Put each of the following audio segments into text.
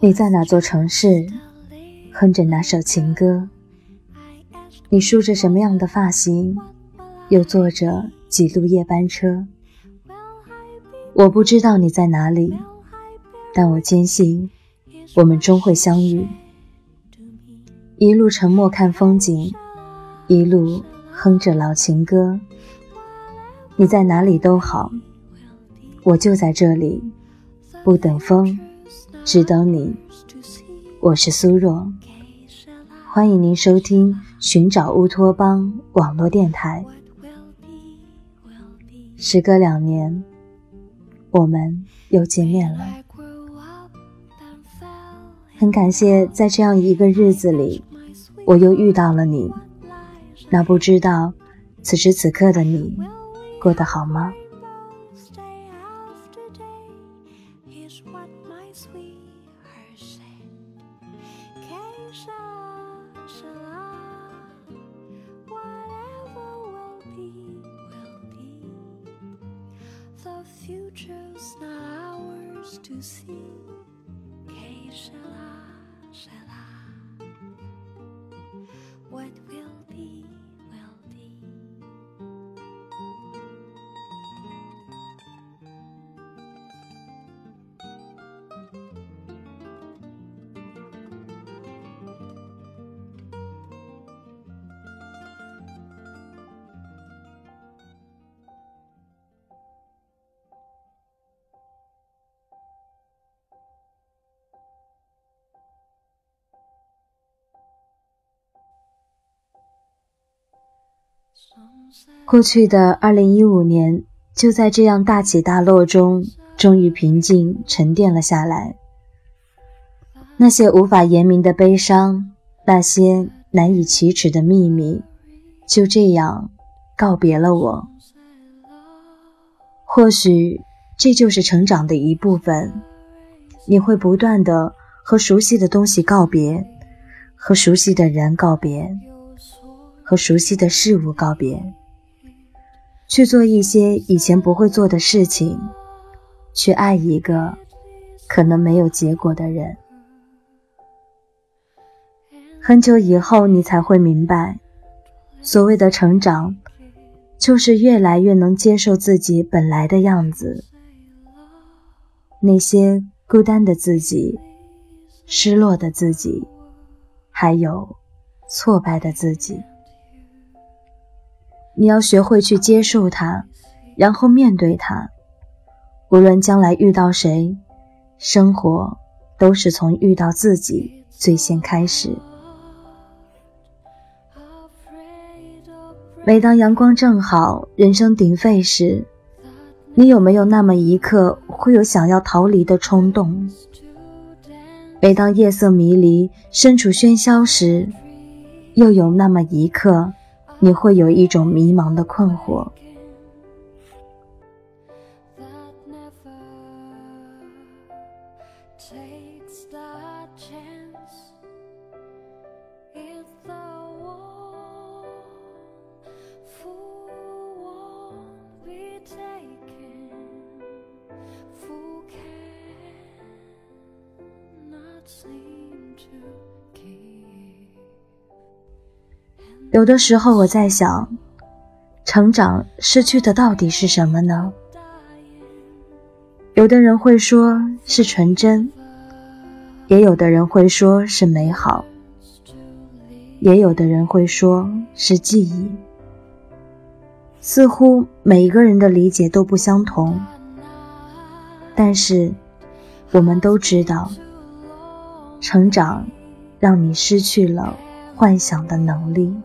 你在哪座城市，哼着哪首情歌？你梳着什么样的发型，又坐着几路夜班车？我不知道你在哪里，但我坚信，我们终会相遇。一路沉默看风景，一路哼着老情歌。你在哪里都好，我就在这里，不等风，只等你。我是苏若，欢迎您收听《寻找乌托邦》网络电台。时隔两年，我们又见面了。很感谢在这样一个日子里，我又遇到了你。那不知道此时此刻的你。过得好吗？future's not ours to see. 过去的二零一五年，就在这样大起大落中，终于平静沉淀了下来。那些无法言明的悲伤，那些难以启齿的秘密，就这样告别了我。或许这就是成长的一部分，你会不断的和熟悉的东西告别，和熟悉的人告别。和熟悉的事物告别，去做一些以前不会做的事情，去爱一个可能没有结果的人。很久以后，你才会明白，所谓的成长，就是越来越能接受自己本来的样子。那些孤单的自己、失落的自己，还有挫败的自己。你要学会去接受它，然后面对它。无论将来遇到谁，生活都是从遇到自己最先开始。每当阳光正好，人声鼎沸时，你有没有那么一刻会有想要逃离的冲动？每当夜色迷离，身处喧嚣时，又有那么一刻？你会有一种迷茫的困惑。有的时候我在想，成长失去的到底是什么呢？有的人会说是纯真，也有的人会说是美好，也有的人会说是记忆。似乎每一个人的理解都不相同，但是我们都知道，成长让你失去了幻想的能力。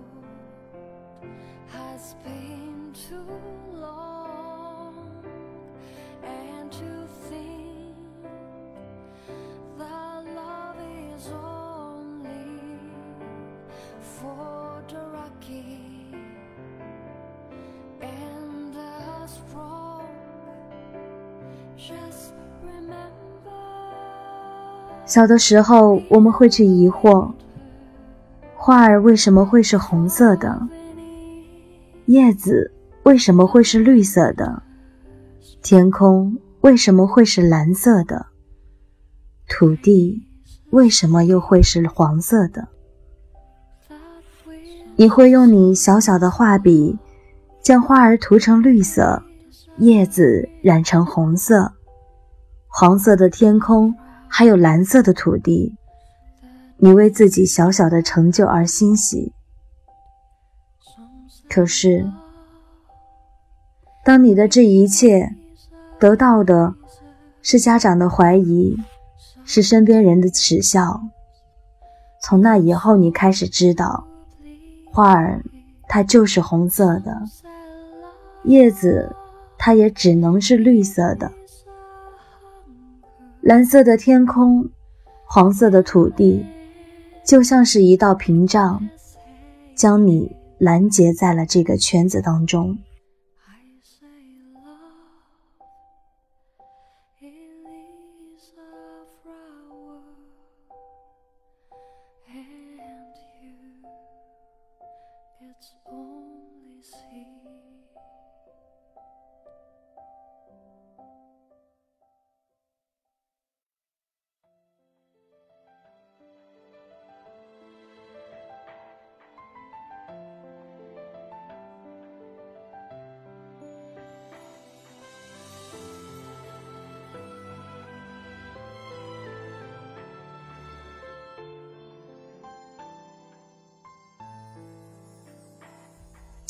小的时候，我们会去疑惑：花儿为什么会是红色的？叶子为什么会是绿色的？天空为什么会是蓝色的？土地为什么又会是黄色的？你会用你小小的画笔，将花儿涂成绿色，叶子染成红色，黄色的天空，还有蓝色的土地。你为自己小小的成就而欣喜。可是，当你的这一切得到的是家长的怀疑，是身边人的耻笑，从那以后，你开始知道。花儿，它就是红色的；叶子，它也只能是绿色的。蓝色的天空，黄色的土地，就像是一道屏障，将你拦截在了这个圈子当中。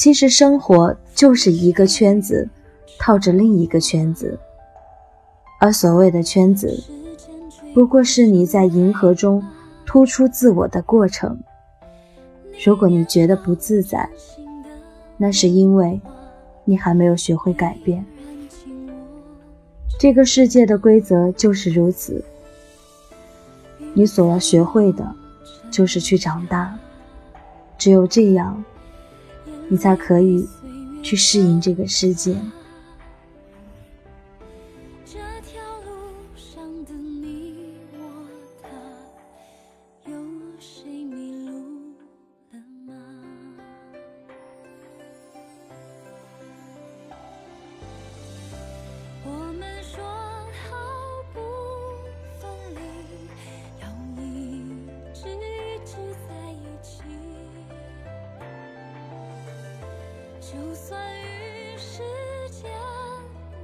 其实生活就是一个圈子，套着另一个圈子，而所谓的圈子，不过是你在银河中突出自我的过程。如果你觉得不自在，那是因为你还没有学会改变。这个世界的规则就是如此，你所要学会的，就是去长大。只有这样。你才可以去适应这个世界。就算与时间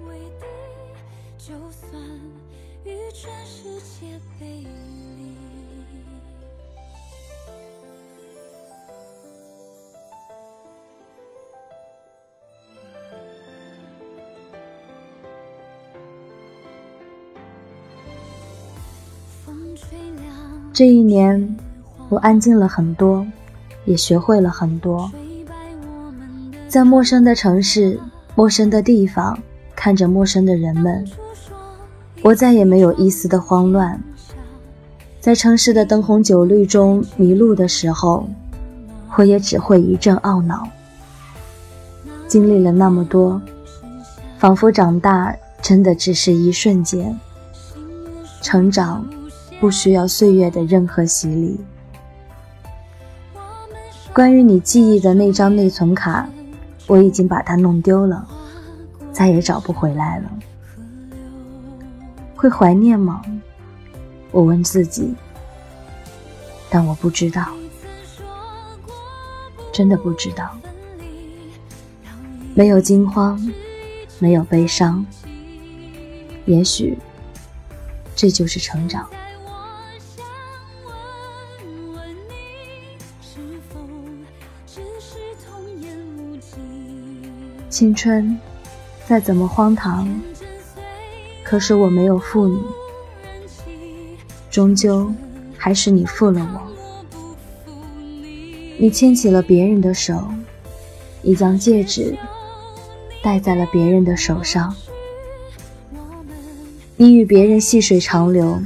为敌，就算与全世界背离。风吹凉这一年，我安静了很多，也学会了很多。在陌生的城市、陌生的地方，看着陌生的人们，我再也没有一丝的慌乱。在城市的灯红酒绿中迷路的时候，我也只会一阵懊恼。经历了那么多，仿佛长大真的只是一瞬间。成长不需要岁月的任何洗礼。关于你记忆的那张内存卡。我已经把它弄丢了，再也找不回来了。会怀念吗？我问自己，但我不知道，真的不知道。没有惊慌，没有悲伤，也许这就是成长。青春，再怎么荒唐，可是我没有负你，终究还是你负了我。你牵起了别人的手，你将戒指戴在了别人的手上，你与别人细水长流，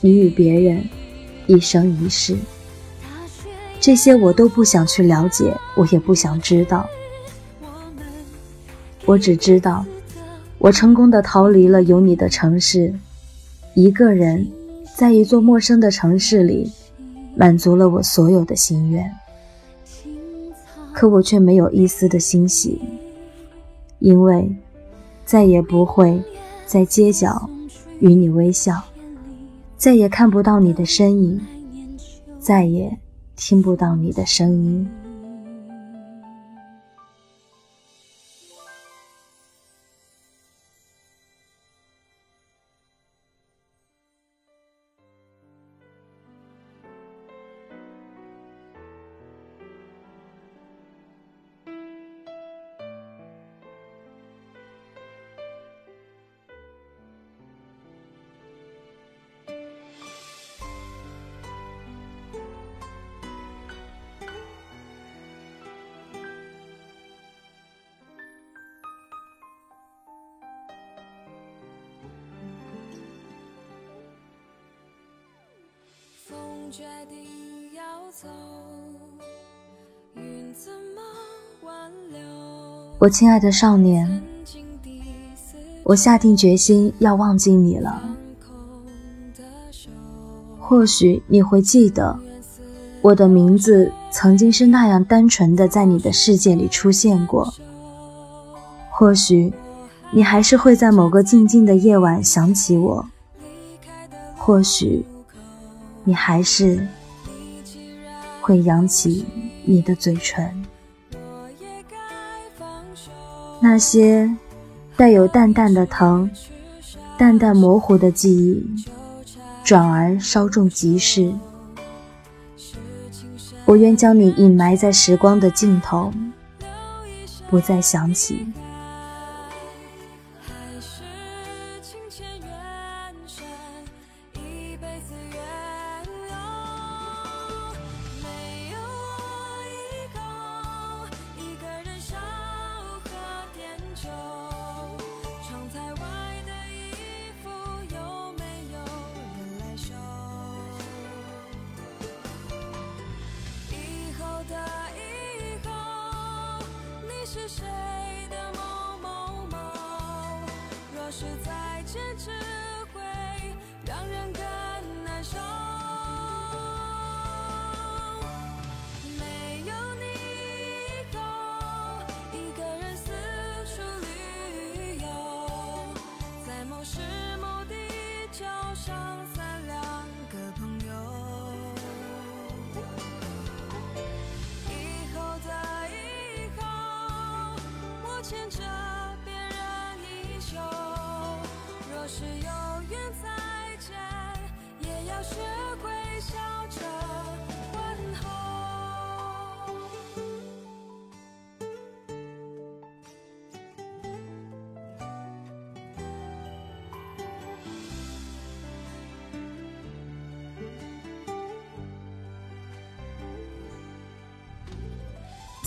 你与别人一生一世，这些我都不想去了解，我也不想知道。我只知道，我成功的逃离了有你的城市，一个人在一座陌生的城市里，满足了我所有的心愿。可我却没有一丝的欣喜，因为再也不会在街角与你微笑，再也看不到你的身影，再也听不到你的声音。我亲爱的少年，我下定决心要忘记你了。或许你会记得，我的名字曾经是那样单纯的在你的世界里出现过。或许你还是会在某个静静的夜晚想起我。或许。你还是会扬起你的嘴唇，那些带有淡淡的疼、淡淡模糊的记忆，转而稍纵即逝。我愿将你隐埋在时光的尽头，不再想起。坚持。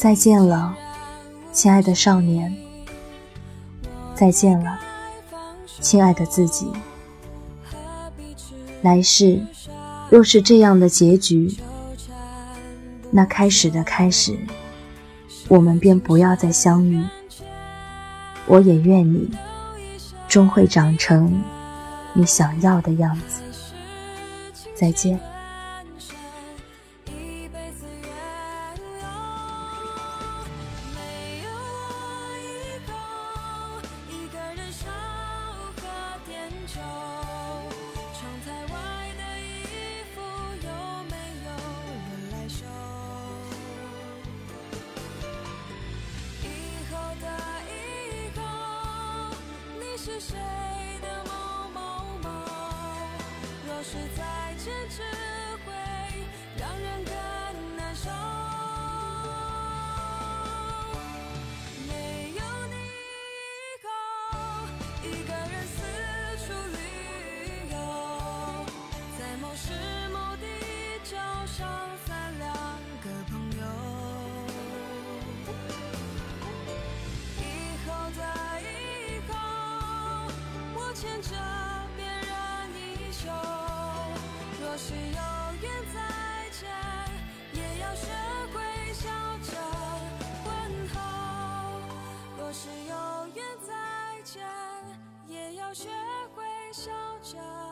再见了，亲爱的少年。再见了。亲爱的自己，来世若是这样的结局，那开始的开始，我们便不要再相遇。我也愿你终会长成你想要的样子。再见。坚决。学会笑着。